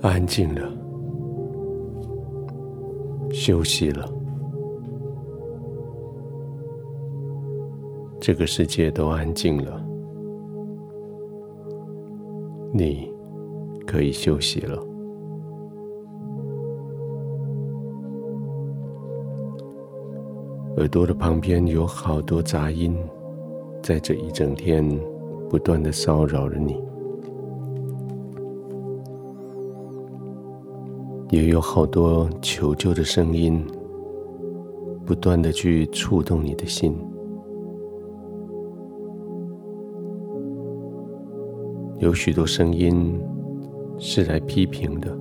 安静了，休息了，这个世界都安静了，你可以休息了。耳朵的旁边有好多杂音，在这一整天不断的骚扰着你。也有好多求救的声音，不断的去触动你的心。有许多声音是来批评的，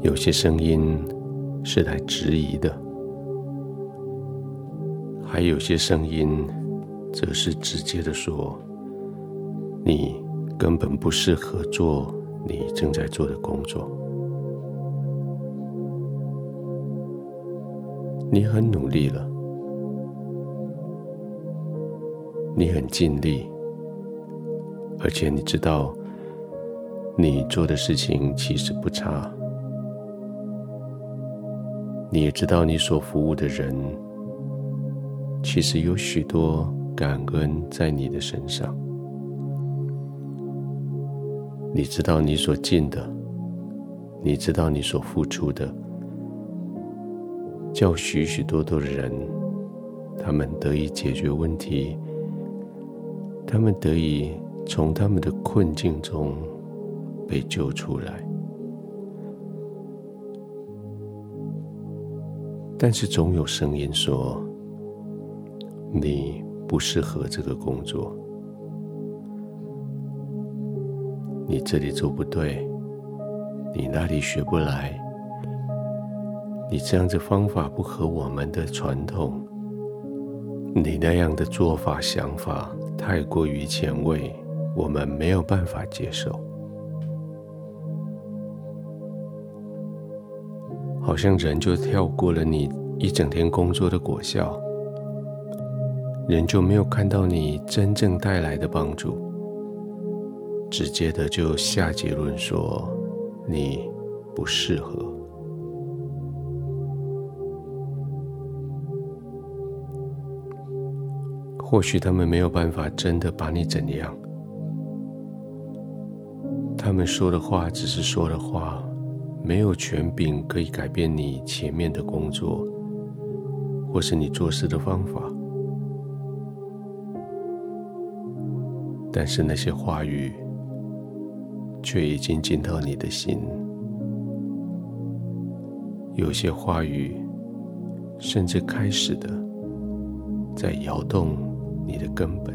有些声音是来质疑的，还有些声音则是直接的说：“你根本不适合做你正在做的工作。”你很努力了，你很尽力，而且你知道，你做的事情其实不差。你也知道，你所服务的人，其实有许多感恩在你的身上。你知道你所尽的，你知道你所付出的。叫许许多多的人，他们得以解决问题，他们得以从他们的困境中被救出来。但是总有声音说，你不适合这个工作，你这里做不对，你那里学不来。你这样子方法不合我们的传统，你那样的做法想法太过于前卫，我们没有办法接受。好像人就跳过了你一整天工作的果效，人就没有看到你真正带来的帮助，直接的就下结论说你不适合。或许他们没有办法真的把你怎样，他们说的话只是说的话，没有权柄可以改变你前面的工作，或是你做事的方法。但是那些话语，却已经进到你的心。有些话语，甚至开始的在摇动。你的根本。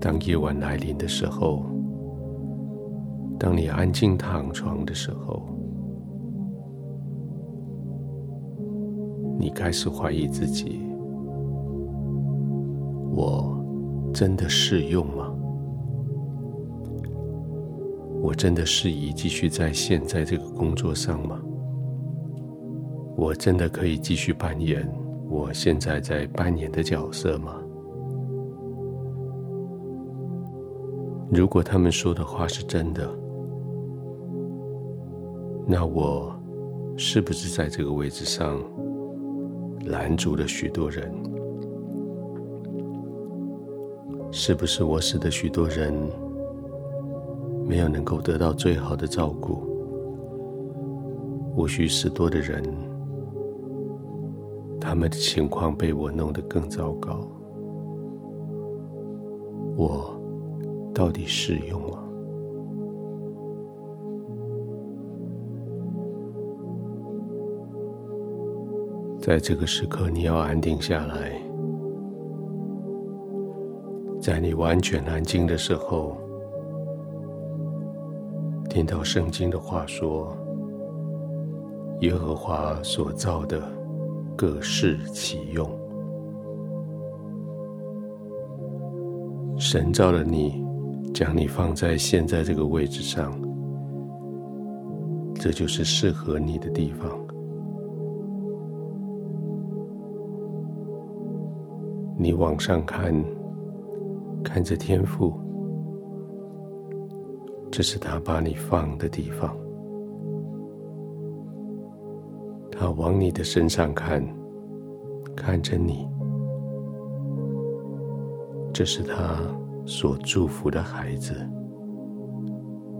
当夜晚来临的时候，当你安静躺床的时候，你开始怀疑自己：真的适用吗？我真的适宜继续在现在这个工作上吗？我真的可以继续扮演我现在在扮演的角色吗？如果他们说的话是真的，那我是不是在这个位置上拦住了许多人？是不是我使得许多人没有能够得到最好的照顾？无需使多的人。他们的情况被我弄得更糟糕，我到底适用吗？在这个时刻，你要安定下来，在你完全安静的时候，听到圣经的话说：“耶和华所造的。”各适其用。神造了你，将你放在现在这个位置上，这就是适合你的地方。你往上看，看着天父，这是他把你放的地方。他往你的身上看，看着你，这是他所祝福的孩子，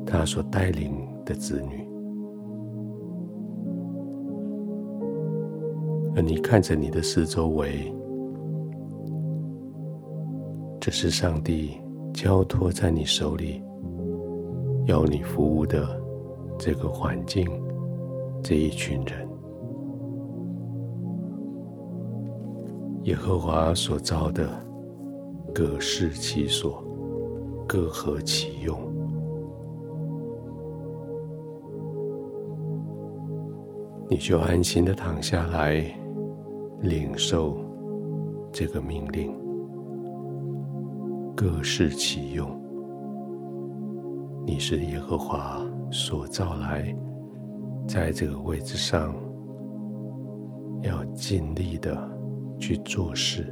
他所带领的子女。而你看着你的四周围，这是上帝交托在你手里，要你服务的这个环境，这一群人。耶和华所造的，各适其所，各合其用。你就安心的躺下来，领受这个命令，各适其用。你是耶和华所造来，在这个位置上，要尽力的去做事。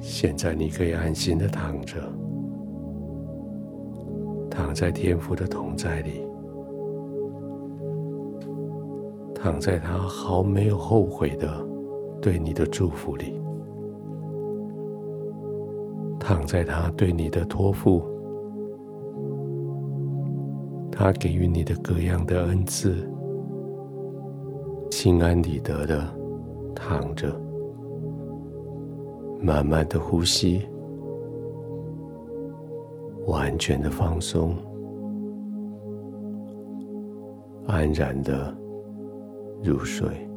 现在你可以安心的躺着。躺在天父的同在里，躺在他毫没有后悔的对你的祝福里，躺在他对你的托付，他给予你的各样的恩赐，心安理得的躺着，慢慢的呼吸。完全的放松，安然的入睡。